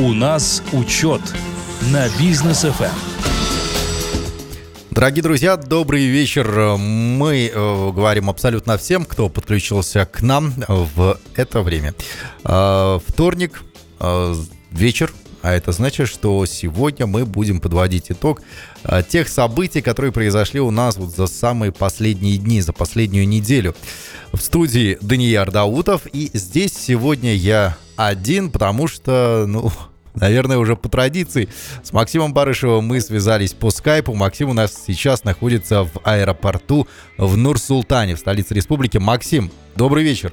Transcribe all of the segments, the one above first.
У нас учет на бизнес ФМ. Дорогие друзья, добрый вечер. Мы э, говорим абсолютно всем, кто подключился к нам в это время. Э, вторник, э, вечер, а это значит, что сегодня мы будем подводить итог э, тех событий, которые произошли у нас вот за самые последние дни, за последнюю неделю. В студии Данияр Даутов, и здесь сегодня я один, потому что, ну, наверное, уже по традиции. С Максимом Барышевым мы связались по скайпу. Максим у нас сейчас находится в аэропорту в Нур-Султане, в столице республики. Максим, добрый вечер.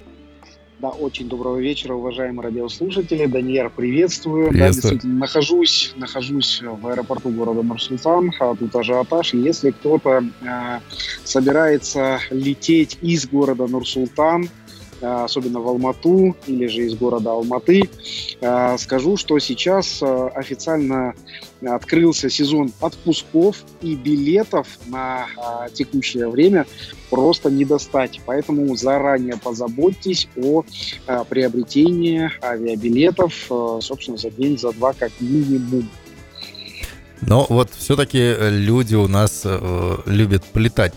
Да, очень доброго вечера, уважаемые радиослушатели. Даниэр, приветствую. приветствую. Да, действительно, нахожусь, нахожусь в аэропорту города Нур-Султан. А тут ажиотаж. Если кто-то э, собирается лететь из города Нур-Султан, особенно в Алмату или же из города Алматы. Э, скажу, что сейчас э, официально открылся сезон отпусков и билетов на текущее время просто не достать. Поэтому заранее позаботьтесь о приобретении авиабилетов, собственно, за день, за два как минимум. Но вот все-таки люди у нас э, любят полетать.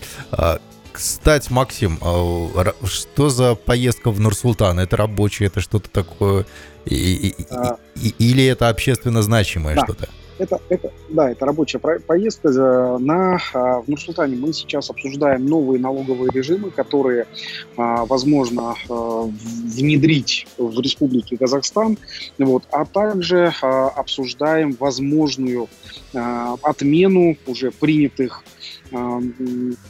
Кстати, Максим, а, что за поездка в Нур-Султан? Это рабочее, это что-то такое? И, и, а, или это общественно значимое да. что-то? Это, это, да, это рабочая поездка. На, а, в Нур-Султане мы сейчас обсуждаем новые налоговые режимы, которые возможно внедрить в Республике Казахстан. Вот, а также обсуждаем возможную отмену уже принятых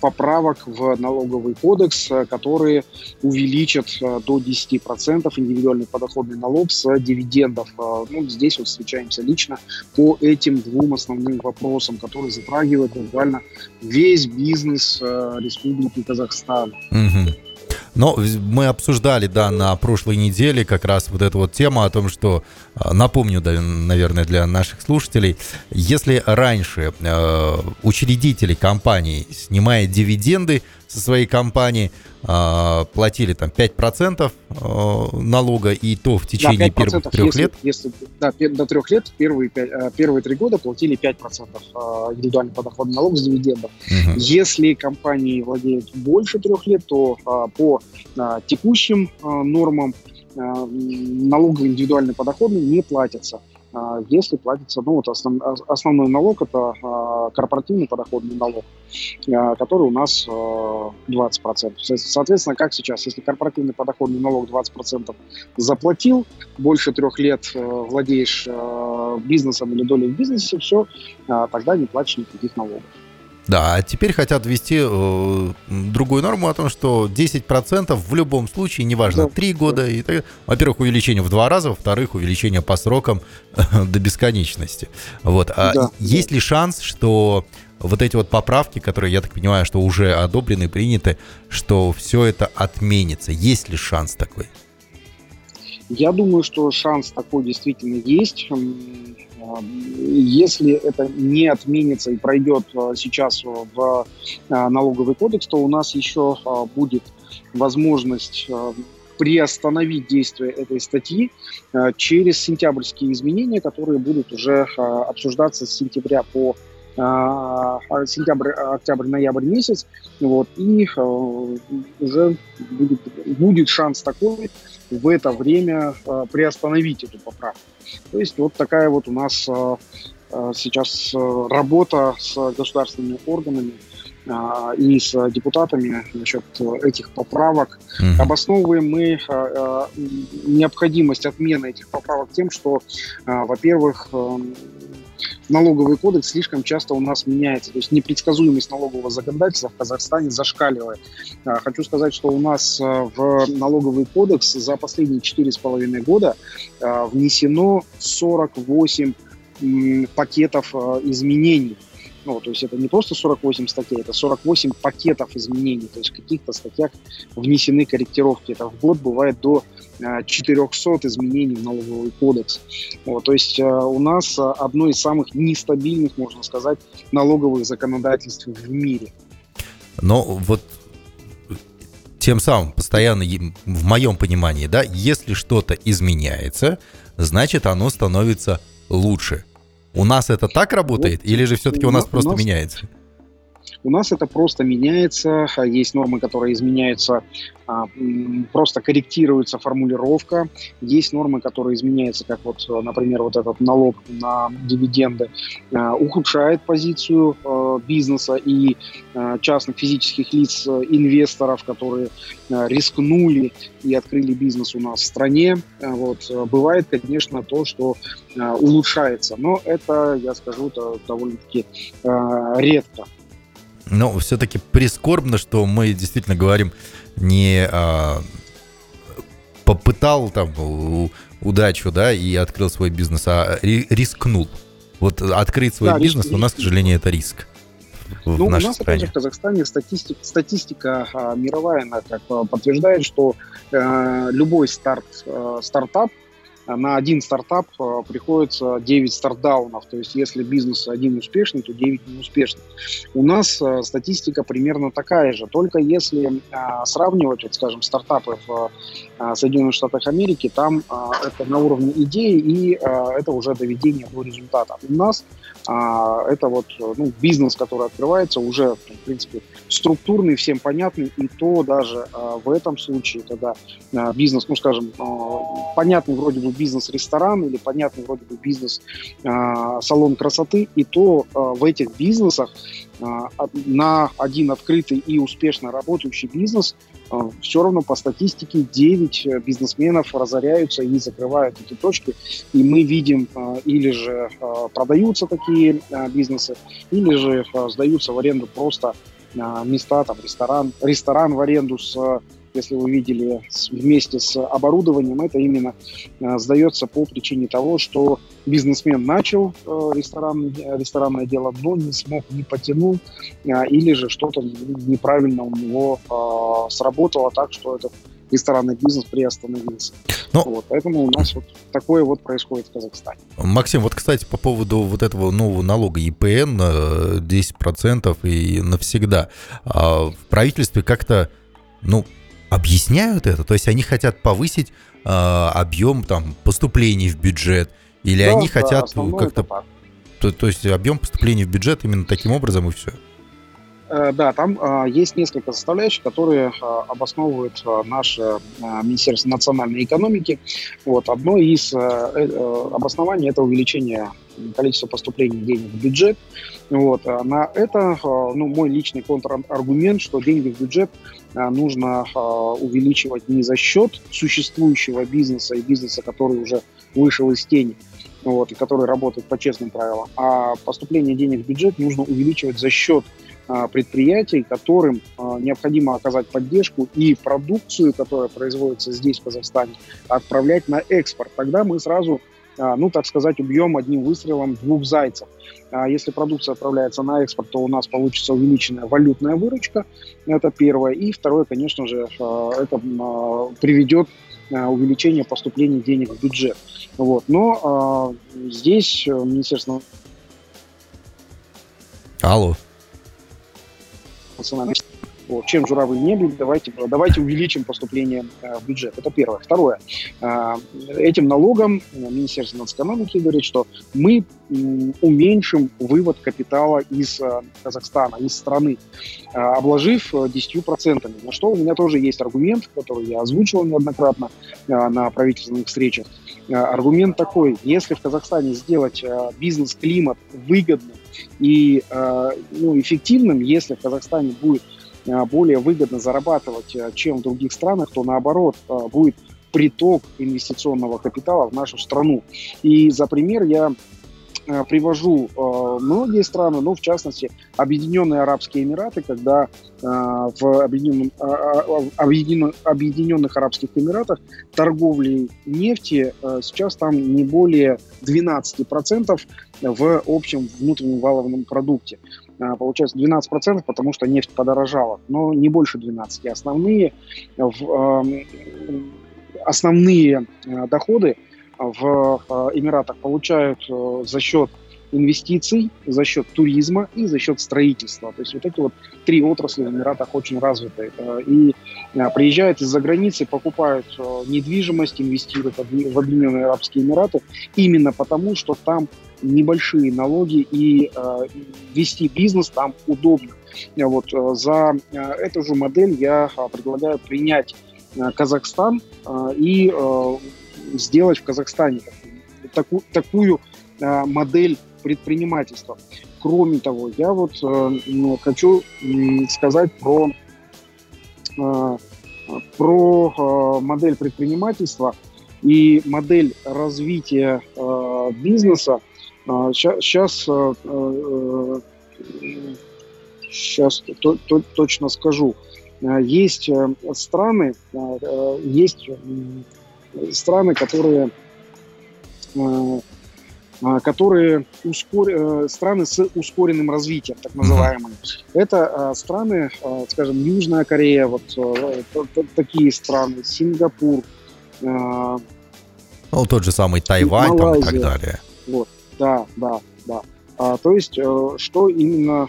поправок в налоговый кодекс, э, которые увеличат э, до 10% индивидуальный подоходный налог с дивидендов. Э, ну, здесь вот встречаемся лично по этим двум основным вопросам, которые затрагивают буквально весь бизнес Республики Казахстан. Угу. Но мы обсуждали, да, на прошлой неделе как раз вот эту вот тему о том, что, а, напомню, да, наверное, для наших слушателей, если раньше э, учредители компании, снимая дивиденды со своей компании, э, платили там 5% э, налога, и то в течение да, первых трех если, лет. Если, да, до трех лет, первые, э, первые три года платили 5% э, индивидуальный подоходный налог с дивидендов. Угу. Если компании владеют больше трех лет, то э, по текущим нормам налоговый индивидуальный подоходный не платится. А, если платится, ну вот основ, основной налог это а, корпоративный подоходный налог, а, который у нас 20%. Соответственно, как сейчас, если корпоративный подоходный налог 20% заплатил, больше трех лет э, владеешь бизнесом или долей в бизнесе, все, тогда не платишь никаких налогов. Да, а теперь хотят ввести э, другую норму о том, что 10% в любом случае, неважно, да. 3 года, и, во-первых, увеличение в два раза, во-вторых, увеличение по срокам до бесконечности. Вот. А да, есть ли шанс, что вот эти вот поправки, которые, я так понимаю, что уже одобрены, приняты, что все это отменится? Есть ли шанс такой? Я думаю, что шанс такой действительно есть. Если это не отменится и пройдет а, сейчас в а, налоговый кодекс, то у нас еще а, будет возможность приостановить действие этой статьи через сентябрьские изменения, которые будут уже обсуждаться с сентября по сентябрь, октябрь, ноябрь месяц, вот, и уже будет, будет шанс такой в это время приостановить эту поправку. То есть вот такая вот у нас э, э, сейчас э, работа с государственными органами и с депутатами насчет этих поправок. Mm-hmm. Обосновываем мы необходимость отмены этих поправок тем, что, во-первых, налоговый кодекс слишком часто у нас меняется. То есть непредсказуемость налогового законодательства в Казахстане зашкаливает. А, хочу сказать, что у нас а, в налоговый кодекс за последние 4,5 года а, внесено 48 пакетов изменений ну, то есть это не просто 48 статей, это 48 пакетов изменений. То есть в каких-то статьях внесены корректировки. Это в год бывает до 400 э, изменений в налоговый кодекс. Вот, то есть э, у нас э, одно из самых нестабильных, можно сказать, налоговых законодательств в мире. Но вот Тем самым, постоянно, в моем понимании, да, если что-то изменяется, значит, оно становится лучше. У нас это так работает, или же все-таки у нас просто меняется? У нас это просто меняется, а есть нормы, которые изменяются, а, просто корректируется формулировка, есть нормы, которые изменяются, как вот, например, вот этот налог на дивиденды, а, ухудшает позицию бизнеса и частных физических лиц, инвесторов, которые рискнули и открыли бизнес у нас в стране. Вот. Бывает, конечно, то, что улучшается, но это, я скажу, довольно-таки редко. Но все-таки прискорбно, что мы действительно говорим не а, попытал там удачу, да, и открыл свой бизнес, а рискнул. Вот открыть свой да, бизнес риск, у нас, к сожалению, это риск. Ну, у нас, стране. опять же, в Казахстане статистика, статистика а, мировая, она как а, подтверждает, что а, любой старт, а, стартап на один стартап э, приходится 9 стартдаунов. То есть если бизнес один успешный, то 9 неуспешных. У нас э, статистика примерно такая же. Только если э, сравнивать, вот, скажем, стартапы в Соединенных Штатах Америки, там это на уровне идеи и это уже доведение до результата. У нас это вот ну, бизнес, который открывается, уже, в принципе, структурный, всем понятный, и то даже в этом случае, когда бизнес, ну, скажем, понятный вроде бы бизнес-ресторан или понятный вроде бы бизнес-салон красоты, и то в этих бизнесах на один открытый и успешно работающий бизнес все равно по статистике 9 э, бизнесменов разоряются и закрывают эти точки. И мы видим, или же продаются такие бизнесы, или же сдаются в аренду просто места, там ресторан, ресторан в аренду с если вы видели вместе с оборудованием, это именно э, сдается по причине того, что бизнесмен начал э, ресторан, ресторанное дело, но не смог, не потянул, э, или же что-то неправильно у него сработало так, что этот ресторанный бизнес приостановился. Ну, вот, поэтому у нас вот такое вот происходит в Казахстане. Максим, вот, кстати, по поводу вот этого нового налога ЕПН 10% и навсегда. А в правительстве как-то, ну, объясняют это? То есть они хотят повысить э, объем там поступлений в бюджет, или да, они да, хотят как-то... То, то есть объем поступлений в бюджет именно таким образом и все? Э, да, там э, есть несколько составляющих, которые э, обосновывают э, наше э, Министерство национальной экономики. Вот, одно из э, э, обоснований – это увеличение количества поступлений денег в бюджет. Вот, а на это э, ну, мой личный контраргумент, что деньги в бюджет – Э, нужно увеличивать не за счет существующего бизнеса и бизнеса, который уже вышел из тени, вот, и который работает по честным правилам, а поступление денег в бюджет нужно увеличивать за счет предприятий, которым необходимо оказать поддержку и продукцию, которая производится здесь, в Казахстане, отправлять на экспорт. Тогда мы сразу а, ну, так сказать, убьем одним выстрелом двух зайцев. А если продукция отправляется на экспорт, то у нас получится увеличенная валютная выручка, это первое. И второе, конечно же, а, это приведет увеличение поступлений денег в бюджет. Вот. Но здесь Министерство Алло. национальной вот, чем журавль не были, давайте, давайте увеличим поступление э, в бюджет. Это первое. Второе. Э, этим налогом Министерство нацэкономики говорит, что мы уменьшим вывод капитала из э, Казахстана, из страны, обложив 10%. На что у меня тоже есть аргумент, который я озвучивал неоднократно на правительственных встречах. Аргумент такой, если в Казахстане сделать бизнес-климат выгодным и ну, эффективным, если в Казахстане будет Э, более выгодно зарабатывать, э, чем в других странах, то наоборот э, будет приток инвестиционного капитала в нашу страну. И за пример я привожу многие страны, но в частности Объединенные Арабские Эмираты, когда в Объединенных, Объединенных Арабских Эмиратах торговли нефти сейчас там не более 12% в общем внутреннем валовом продукте. А, получается 12%, потому что нефть подорожала, но не больше 12%. Основные, основные э, доходы в э, Эмиратах получают э, за счет инвестиций, за счет туризма и за счет строительства. То есть вот эти вот три отрасли в Эмиратах очень развиты. Э, и э, приезжают из-за границы, покупают э, недвижимость, инвестируют в Объединенные Арабские Эмираты именно потому, что там небольшие налоги и вести бизнес там удобно. Вот за эту же модель я предлагаю принять Казахстан и сделать в Казахстане такую, такую модель предпринимательства. Кроме того, я вот э, хочу сказать про, э, про э, модель предпринимательства и модель развития э, бизнеса. Сейчас, э, сейчас э, то, то, точно скажу. Есть страны, есть страны, которые а, которые ускор... Э, страны с ускоренным развитием, так называемые. Mm-hmm. Это а, страны, а, скажем, Южная Корея, вот э, такие страны, Сингапур. Ну, тот же самый Тайвань там, и так далее. Вот, да, да, да. А, то есть, э, что именно,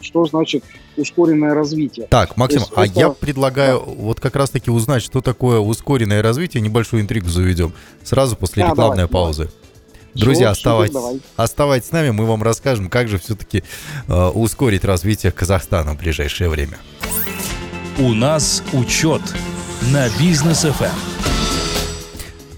что значит ускоренное развитие? Так, Максим, а это... я предлагаю да. вот как раз-таки узнать, что такое ускоренное развитие, небольшую интригу заведем, сразу после а, рекламной давай, паузы. Давай. Друзья, оставайтесь, оставайтесь с нами, мы вам расскажем, как же все-таки э, ускорить развитие Казахстана в ближайшее время. У нас учет на бизнес FM.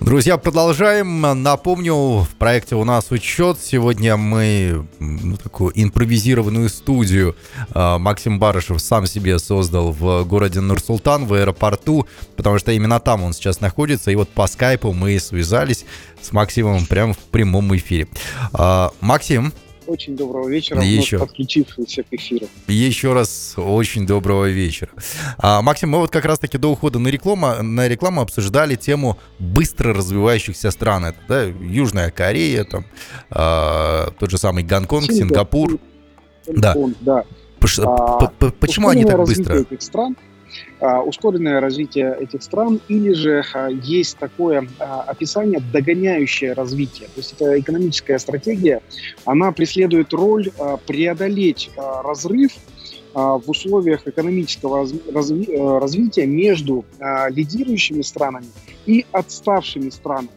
Друзья, продолжаем. Напомню, в проекте у нас учет. Сегодня мы ну, такую импровизированную студию э, Максим Барышев сам себе создал в городе Нур-Султан, в аэропорту, потому что именно там он сейчас находится. И вот по скайпу мы связались с Максимом прямо в прямом эфире. Э, Максим, очень доброго вечера, еще. подключившийся к эфиру. Еще раз очень доброго вечера. А, Максим, мы вот как раз-таки до ухода на рекламу, на рекламу обсуждали тему быстро развивающихся стран. Это да, Южная Корея, там, а, тот же самый Гонконг, Сингапур. Сингапур. Да. да. Почему они так быстро? Этих стран – а, ускоренное развитие этих стран, или же а, есть такое а, описание догоняющее развитие. То есть это экономическая стратегия, она преследует роль преодолеть разрыв в условиях экономического разви- развития между лидирующими странами и отставшими странами.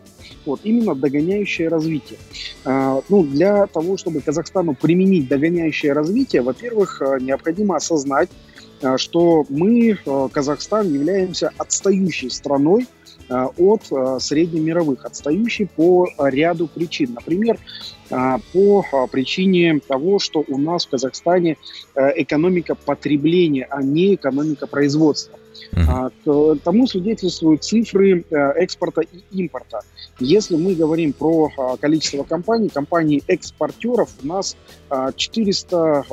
Вот, именно догоняющее развитие. Ну, для того, чтобы Казахстану применить догоняющее развитие, во-первых, необходимо осознать, Э, что мы, э, Казахстан, являемся отстающей страной э, от среднемировых, отстающей по ряду причин. Например, по причине того, что у нас в Казахстане экономика потребления, а не экономика производства. К тому свидетельствуют цифры экспорта и импорта. Если мы говорим про а, количество компаний, компаний-экспортеров у нас 400,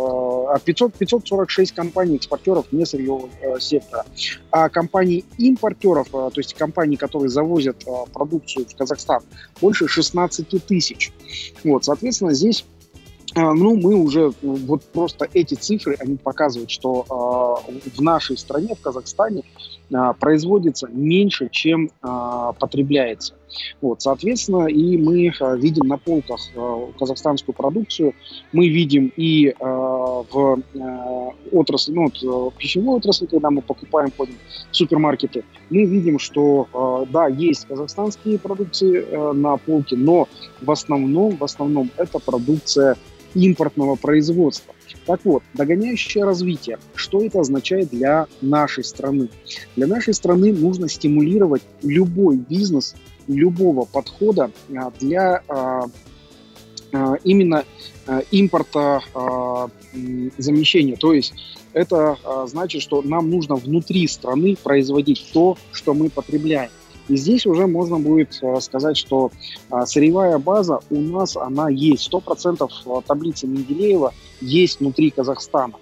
500, 546 компаний-экспортеров несырьевого э, сектора. А компаний-импортеров, э, то есть компаний, которые завозят э, продукцию в Казахстан, больше 16 тысяч. Вот, соответственно, здесь ну, мы уже, вот просто эти цифры, они показывают, что э, в нашей стране, в Казахстане, производится меньше, чем э, потребляется. Вот, соответственно, и мы э, видим на полках э, казахстанскую продукцию, мы видим и э, в отрасли, ну, вот, в пищевой отрасли, когда мы покупаем, ходим в супермаркеты, мы видим, что, да, есть казахстанские продукции на полке, но в основном, в основном это продукция импортного производства. Так вот, догоняющее развитие. Что это означает для нашей страны? Для нашей страны нужно стимулировать любой бизнес любого подхода а, для а, а, именно импорта замещения. То есть это значит, что нам нужно внутри страны производить то, что мы потребляем. И здесь уже можно будет сказать, что сырьевая база у нас, она есть. 100% таблицы Менделеева есть внутри Казахстана.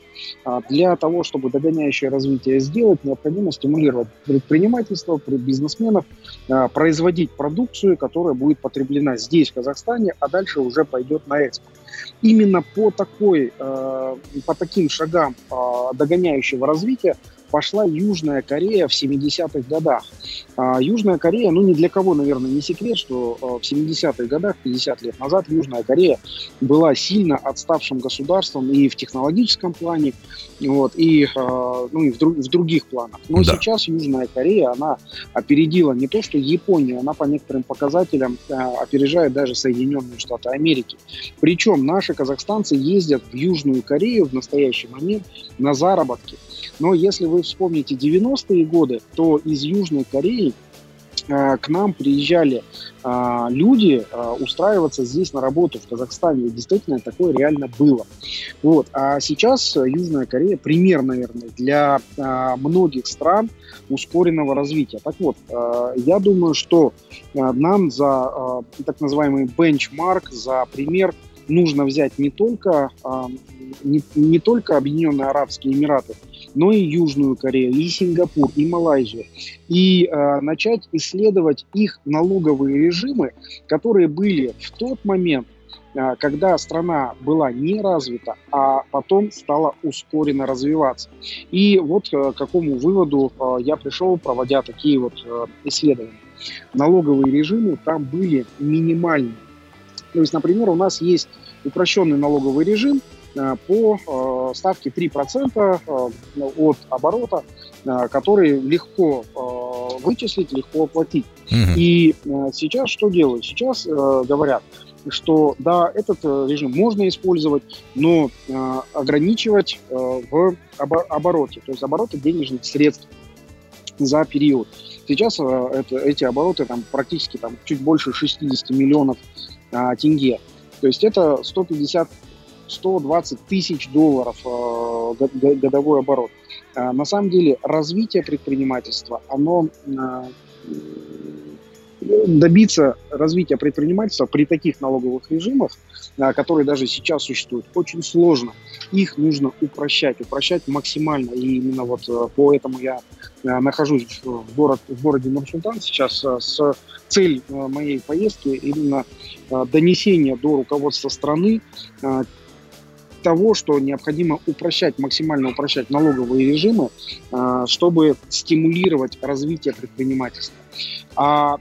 А, для того, чтобы догоняющее развитие сделать, необходимо стимулировать предпринимательство, бизнесменов, а, производить продукцию, которая будет потреблена здесь, в Казахстане, а дальше уже пойдет на экспорт. Именно по, такой, а, по таким шагам догоняющего развития пошла Южная Корея в 70-х годах. А, Южная Корея, ну ни для кого, наверное, не секрет, что а, в 70-х годах, 50 лет назад, Южная Корея была сильно отставшим государством и в технологическом плане, вот, и, а, ну, и в, друг, в других планах. Но да. сейчас Южная Корея, она опередила не то, что Японию, она по некоторым показателям опережает даже Соединенные Штаты Америки. Причем наши казахстанцы ездят в Южную Корею в настоящий момент на заработки. Но если вы вспомните 90-е годы, то из Южной Кореи э, к нам приезжали э, люди э, устраиваться здесь на работу в Казахстане. И действительно, такое реально было. Вот. А сейчас Южная Корея пример, наверное, для э, многих стран ускоренного развития. Так вот, э, я думаю, что э, нам за так называемый бенчмарк, за пример нужно взять не только, не, не только Объединенные Арабские Эмираты, но и Южную Корею, и Сингапур, и Малайзию. И э, начать исследовать их налоговые режимы, которые были в тот момент, э, когда страна была не развита, а потом стала ускоренно развиваться. И вот э, к какому выводу э, я пришел, проводя такие вот э, исследования. Налоговые режимы там были минимальные. То есть, например, у нас есть упрощенный налоговый режим – по э, ставке 3% э, от оборота, который легко вычислить, легко оплатить. Угу. И сейчас что делают? Сейчас говорят, что да, этот режим можно использовать, но ограничивать в обороте, то есть обороты денежных средств за период. Сейчас это, эти обороты там практически там, чуть больше 60 миллионов а, тенге. То есть это 150 120 тысяч долларов э, годовой оборот. Э, на самом деле развитие предпринимательства, оно э, добиться развития предпринимательства при таких налоговых режимах, которые даже сейчас существуют, очень сложно. Их нужно упрощать, упрощать максимально. И именно вот поэтому я нахожусь в, город, в городе Нур-Султан сейчас с цель моей поездки именно донесение до руководства страны того, что необходимо упрощать, максимально упрощать налоговые режимы, а, чтобы стимулировать развитие предпринимательства. А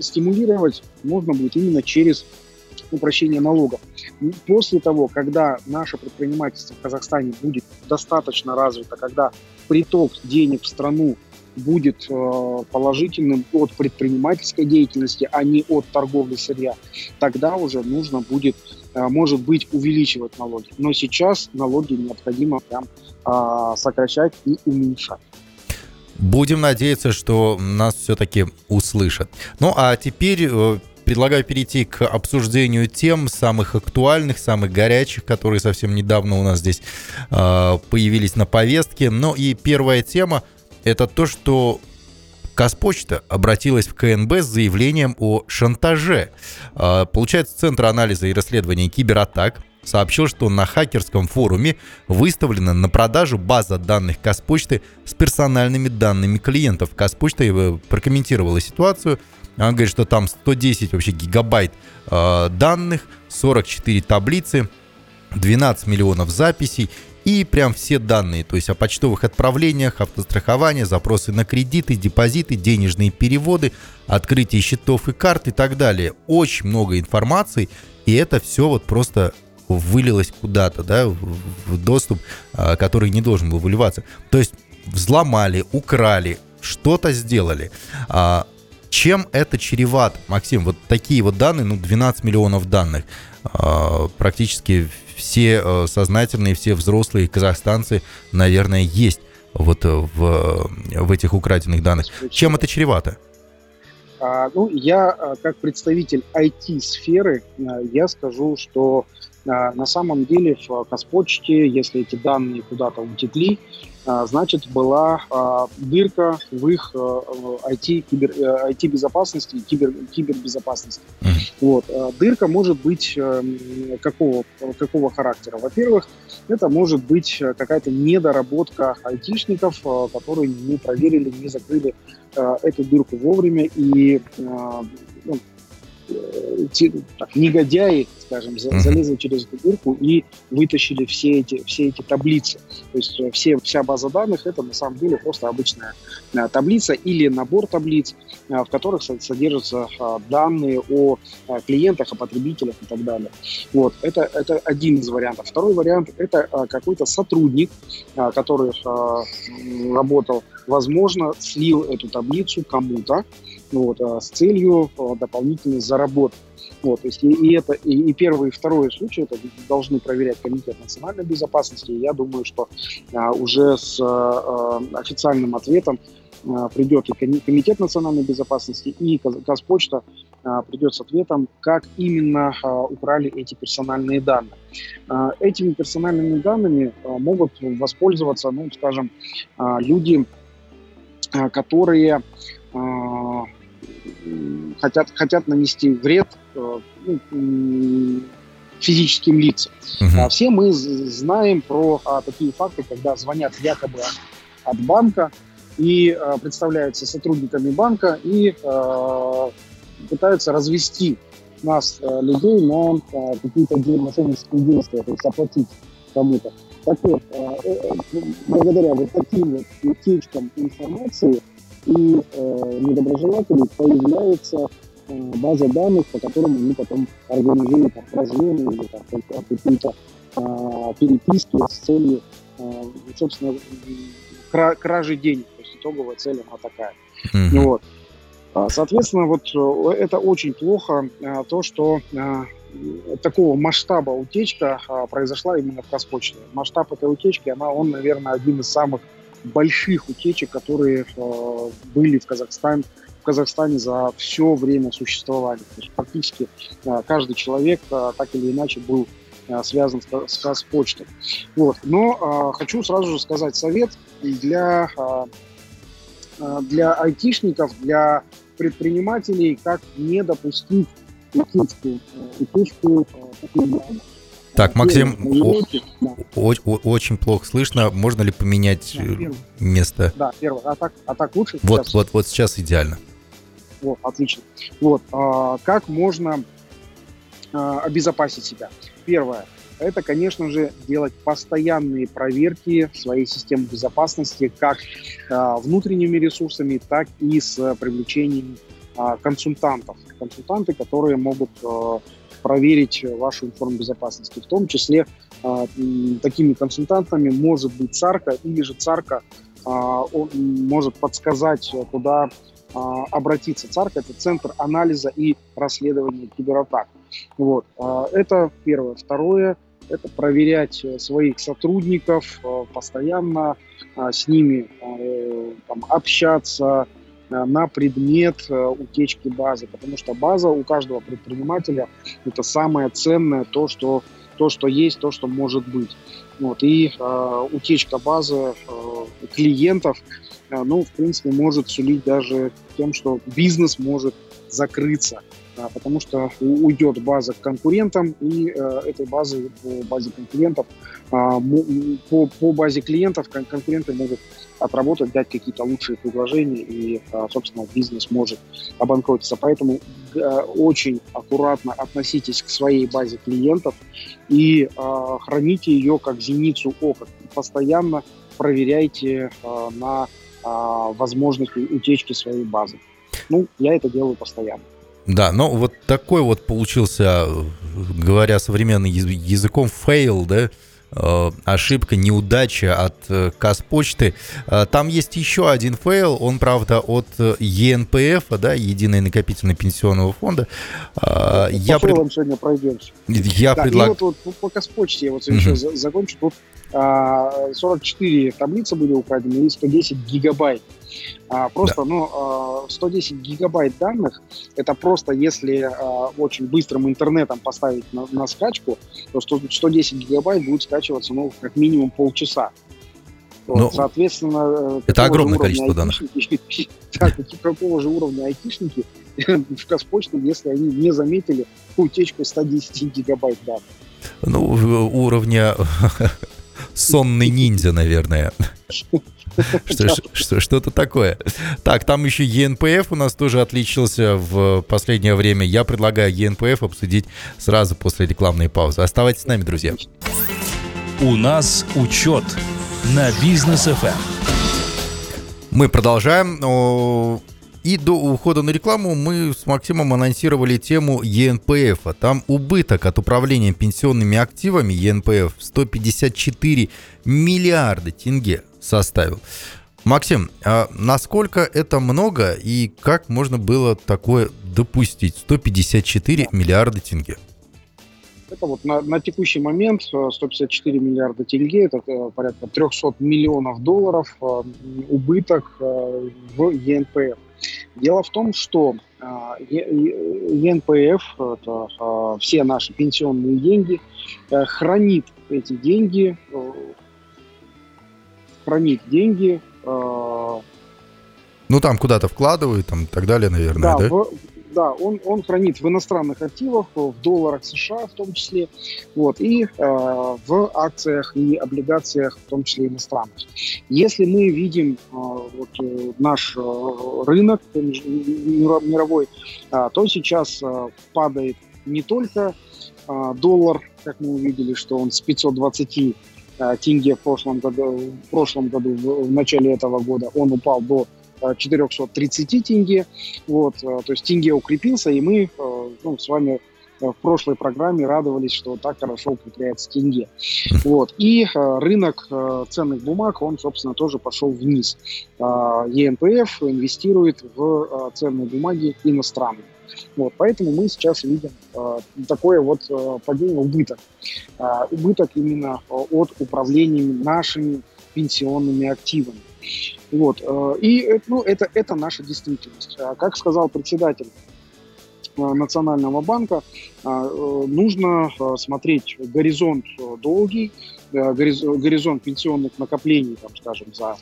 стимулировать можно будет именно через упрощение налогов. После того, когда наше предпринимательство в Казахстане будет достаточно развито, когда приток денег в страну будет э, положительным от предпринимательской деятельности, а не от торговли сырья, тогда уже нужно будет, э, может быть, увеличивать налоги. Но сейчас налоги необходимо прям а, сокращать и уменьшать. Будем надеяться, что нас все-таки услышат. Ну а теперь э, предлагаю перейти к обсуждению тем самых актуальных, самых горячих, которые совсем недавно у нас здесь появились на повестке. Ну и первая тема это то, что Казпочта обратилась в КНБ с заявлением о шантаже. А, получается, Центр анализа и расследования кибератак сообщил, что на хакерском форуме выставлена на продажу база данных Казпочты с персональными данными клиентов. Казпочта прокомментировала ситуацию. Она говорит, что там 110 вообще гигабайт э, данных, 44 таблицы, 12 миллионов записей и прям все данные, то есть о почтовых отправлениях, автостраховании, запросы на кредиты, депозиты, денежные переводы, открытие счетов и карт и так далее. Очень много информации, и это все вот просто вылилось куда-то, да, в доступ, а, который не должен был выливаться. То есть взломали, украли, что-то сделали. А, чем это чревато, Максим? Вот такие вот данные, ну, 12 миллионов данных. А, практически все э, сознательные, все взрослые казахстанцы, наверное, есть вот э, в, в этих украденных данных. Чем это чревато? А, ну, я а, как представитель IT-сферы, а, я скажу, что на самом деле в Казпочте, если эти данные куда-то утекли, а, значит, была а, дырка в их IT, а, кибер, IT-безопасности и кибер, кибербезопасности. Вот. Дырка может быть какого, какого характера? Во-первых, это может быть какая-то недоработка айтишников, которые не проверили, не закрыли эту дырку вовремя и ну, так, негодяи, скажем, залезли через эту дырку и вытащили все эти, все эти таблицы. То есть все, вся база данных это на самом деле просто обычная таблица или набор таблиц, в которых содержатся данные о клиентах, о потребителях и так далее. Вот, это, это один из вариантов. Второй вариант – это какой-то сотрудник, который работал, возможно, слил эту таблицу кому-то, вот, а, с целью а, дополнительно заработать. Вот, и, и это и, и первый, и второй случай это должны проверять Комитет национальной безопасности. И я думаю, что а, уже с а, официальным ответом а, придет и Комитет национальной безопасности, и Казпочта а, придет с ответом, как именно а, украли эти персональные данные. А, этими персональными данными а, могут воспользоваться, ну, скажем, а, люди, а, которые а, хотят, хотят нанести вред э, ну, физическим лицам. Uh-huh. Все мы знаем про а, такие факты, когда звонят якобы от банка и а, представляются сотрудниками банка и а, пытаются развести нас, людей, на какие-то мошеннические действия, то есть оплатить кому-то. Так вот, благодаря вот таким вот утечкам информации и э, недоброжелателей появляется э, база данных, по которым они потом организуют там, размены или там, какие-то э, переписки с целью, э, собственно, кра- кражи денег. То есть итоговая цель она такая. Mm-hmm. Вот. А, соответственно, вот э, это очень плохо, э, то, что э, такого масштаба утечка произошла именно в Казпочте. Масштаб этой утечки, она, он, наверное, один из самых больших утечек, которые э, были в Казахстане, в Казахстане за все время существования. То есть практически э, каждый человек э, так или иначе был э, связан с, с Казпочтой. Вот. Но э, хочу сразу же сказать совет для, э, э для айтишников, для предпринимателей, как не допустить утечку, утечку э, так, Максим, о, о, очень плохо слышно. Можно ли поменять да, э, место? Да, первое. А так, а так лучше? Вот, сейчас? вот, вот сейчас идеально. Вот, отлично. Вот, а, как можно а, обезопасить себя? Первое. Это, конечно же, делать постоянные проверки своей системы безопасности как а, внутренними ресурсами, так и с привлечением а, консультантов. Консультанты, которые могут а, проверить вашу информбезопасность. В том числе э, такими консультантами может быть ЦАРКа или же ЦАРКа э, он может подсказать, куда э, обратиться. ЦАРКа – это Центр анализа и расследования кибератак. Вот. Э, это первое. Второе – это проверять своих сотрудников постоянно, с ними там, общаться, Э, на предмет э, утечки базы, потому что база у каждого предпринимателя это самое ценное, то, что, то, что есть, то, что может быть. Вот, и э, утечка базы э, клиентов, э, ну, в принципе, может сулить даже тем, что бизнес может закрыться, э, потому что уйдет база к конкурентам, и э, этой базы по базе конкурентов, э, по, по базе клиентов конкуренты могут отработать, дать какие-то лучшие предложения, и, а, собственно, бизнес может обанкротиться. Поэтому э, очень аккуратно относитесь к своей базе клиентов и а, храните ее как зеницу ока. Постоянно проверяйте а, на возможность утечки своей базы. Ну, я это делаю постоянно. Да, но вот такой вот получился, говоря современным языком, fail, да, ошибка, неудача от э, Казпочты. Э, там есть еще один fail, он, правда, от ЕНПФ, да, Единой накопительной пенсионного фонда. По я пред... сегодня пройдемся. Я да, предлагаю... Вот, вот по Казпочте я вот еще uh-huh. закончу. Тут 44 а, таблицы были украдены и 110 гигабайт. А, просто, да. ну, 110 а, гигабайт данных, это просто если очень быстрым интернетом поставить на, на скачку, то 110 гигабайт будет скачиваться, ну, как минимум полчаса. Ну, соответственно... Э, это огромное количество данных. Да, какого же уровня айтишники в Казпочте, если они не заметили утечку 110 гигабайт данных? Ну, уровня сонный ниндзя, наверное. Что-то такое. Так, там еще ЕНПФ у нас тоже отличился в последнее время. Я предлагаю ЕНПФ обсудить сразу после рекламной паузы. Оставайтесь с нами, друзья. У нас учет на бизнес FM. Мы продолжаем. И до ухода на рекламу мы с Максимом анонсировали тему ЕНПФ. А там убыток от управления пенсионными активами ЕНПФ 154 миллиарда тенге составил. Максим, а насколько это много и как можно было такое допустить? 154 миллиарда тенге. Это вот на, на текущий момент 154 э, миллиарда тенге, это э, порядка 300 миллионов долларов э, убыток в ЕНПФ. Дело в том, что ЕНПФ, это все наши пенсионные деньги, хранит эти деньги, хранит деньги. Ну там куда-то вкладывают, там и так далее, наверное, да? да? В, да, он, он хранит в иностранных активах, в долларах США в том числе, вот, и э, в акциях и облигациях, в том числе иностранных. Если мы видим э, вот, э, наш э, рынок мировой, э, то сейчас э, падает не только э, доллар, как мы увидели, что он с 520 э, тенге в прошлом году, в прошлом году, в, в начале этого года, он упал до 430 тенге. Вот, э, то есть тенге укрепился, и мы э, ну, с вами э, в прошлой программе радовались, что так хорошо укрепляется тенге. Вот. И рынок ценных бумаг, он, собственно, тоже пошел вниз. ЕНПФ инвестирует в ценные бумаги иностранные. Вот, поэтому мы сейчас видим э, такое вот э, падение, убыток. Э, убыток именно от управления нашими пенсионными активами. Вот. Э, и ну, это, это наша действительность. А как сказал председатель э, Национального банка, э, нужно смотреть горизонт долгий, горизонт пенсионных накоплений, там, скажем, за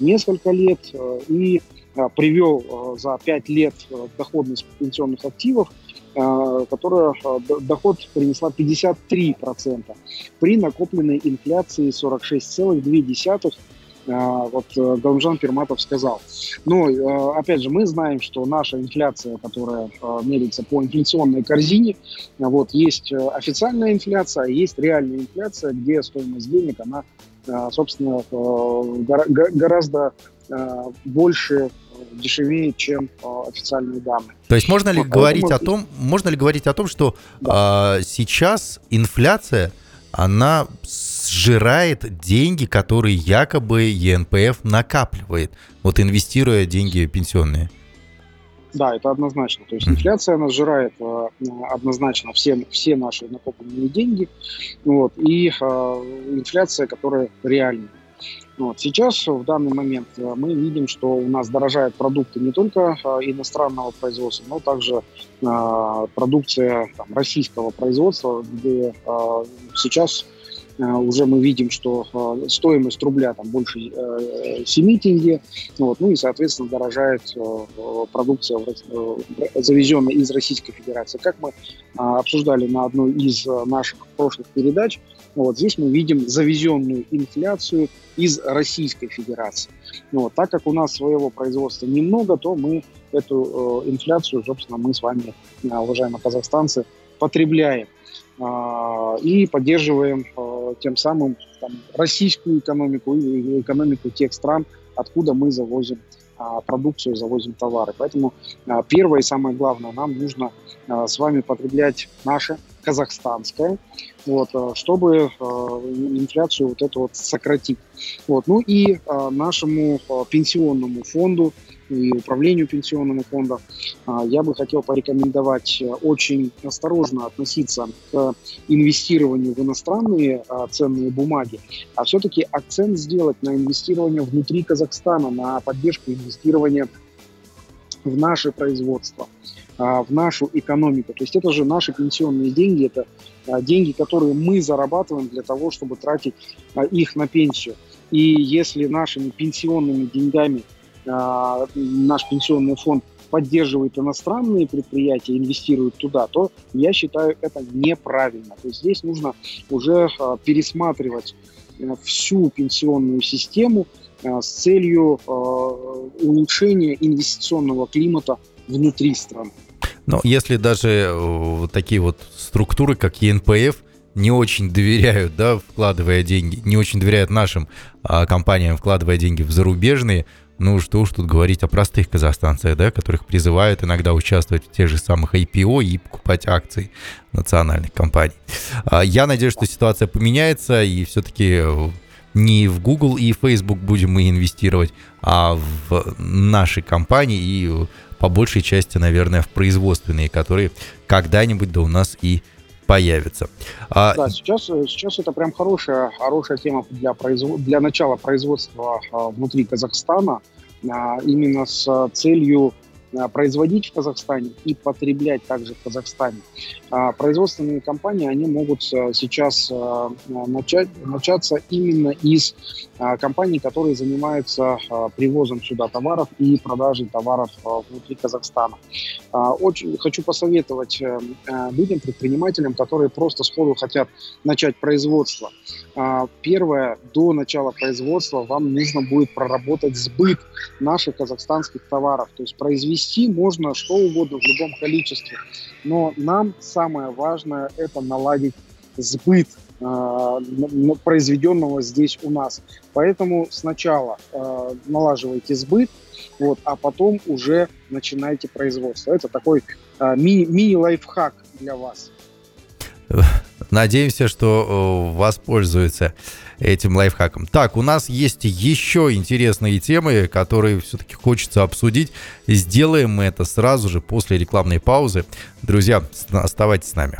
несколько лет и привел за 5 лет доходность пенсионных активов, которая доход принесла 53% при накопленной инфляции 46,2% а, вот э, Галымжан Перматов сказал. Но, э, опять же, мы знаем, что наша инфляция, которая э, меряется по инфляционной корзине, вот, есть официальная инфляция, а есть реальная инфляция, где стоимость денег, она, собственно, гораздо больше дешевее, чем официальные данные. То есть можно ли вот, говорить поэтому... о том, можно ли говорить о том, что да. э, сейчас инфляция, она сжирает деньги, которые якобы ЕНПФ накапливает, вот инвестируя деньги пенсионные. Да, это однозначно. То есть инфляция, она сжирает э, однозначно все, все наши накопленные деньги. Вот, и э, инфляция, которая реальная. Вот. Сейчас, в данный момент, э, мы видим, что у нас дорожают продукты не только э, иностранного производства, но также э, продукция там, российского производства, где э, сейчас уже мы видим, что э, стоимость рубля там больше 7 э, тенге, вот, ну и, соответственно, дорожает продукция, завезенная из Российской Федерации. Как мы обсуждали на одной из наших прошлых передач, вот здесь мы видим завезенную инфляцию из Российской Федерации. Вот, так как у нас своего производства немного, то мы эту инфляцию, собственно, мы с вами, уважаемые казахстанцы, потребляем. А, и поддерживаем а, тем самым там, российскую экономику и экономику тех стран, откуда мы завозим а, продукцию, завозим товары. Поэтому первое и самое главное, нам нужно с вами потреблять наше казахстанское, вот, чтобы инфляцию вот эту вот сократить. Вот. Ну и нашему пенсионному фонду и управлению пенсионного фонда, а, я бы хотел порекомендовать э, очень осторожно относиться к инвестированию в иностранные а, ценные бумаги, а все-таки акцент сделать на инвестирование внутри Казахстана, на поддержку инвестирования в наше производство, а, в нашу экономику. То есть это же наши пенсионные деньги, это деньги, которые мы зарабатываем для того, чтобы тратить их на пенсию. И если нашими пенсионными деньгами а, наш пенсионный фонд поддерживает иностранные предприятия, инвестирует туда, то я считаю это неправильно. То есть здесь нужно уже а, пересматривать всю пенсионную систему с целью улучшения инвестиционного климата внутри страны. Но если даже вот такие вот структуры, как ЕНПФ, не очень доверяют, да, вкладывая деньги, не очень доверяют нашим а, компаниям, вкладывая деньги в зарубежные, ну, что уж тут говорить о простых казахстанцах, да, которых призывают иногда участвовать в тех же самых IPO и покупать акции национальных компаний. А, я надеюсь, что ситуация поменяется, и все-таки не в Google и Facebook будем мы инвестировать, а в наши компании и по большей части, наверное, в производственные, которые когда-нибудь да у нас и появится. А... Да, сейчас, сейчас это прям хорошая, хорошая тема для, производ... для начала производства а, внутри Казахстана, а, именно с целью производить в Казахстане и потреблять также в Казахстане. А производственные компании, они могут э, сейчас э, начать, начаться именно из компаний, которые занимаются привозом сюда товаров и продажей товаров внутри Казахстана. Очень хочу посоветовать людям, предпринимателям, которые просто сходу хотят начать производство. Первое, до начала производства вам нужно будет проработать сбыт наших казахстанских товаров, то есть произвести Вести можно что угодно в любом количестве, но нам самое важное это наладить сбыт э, произведенного здесь у нас. Поэтому сначала э, налаживайте сбыт, вот, а потом уже начинайте производство. Это такой э, ми- мини-лайфхак для вас. Надеемся, что э, воспользуется этим лайфхаком. Так, у нас есть еще интересные темы, которые все-таки хочется обсудить. Сделаем мы это сразу же после рекламной паузы. Друзья, оставайтесь с нами.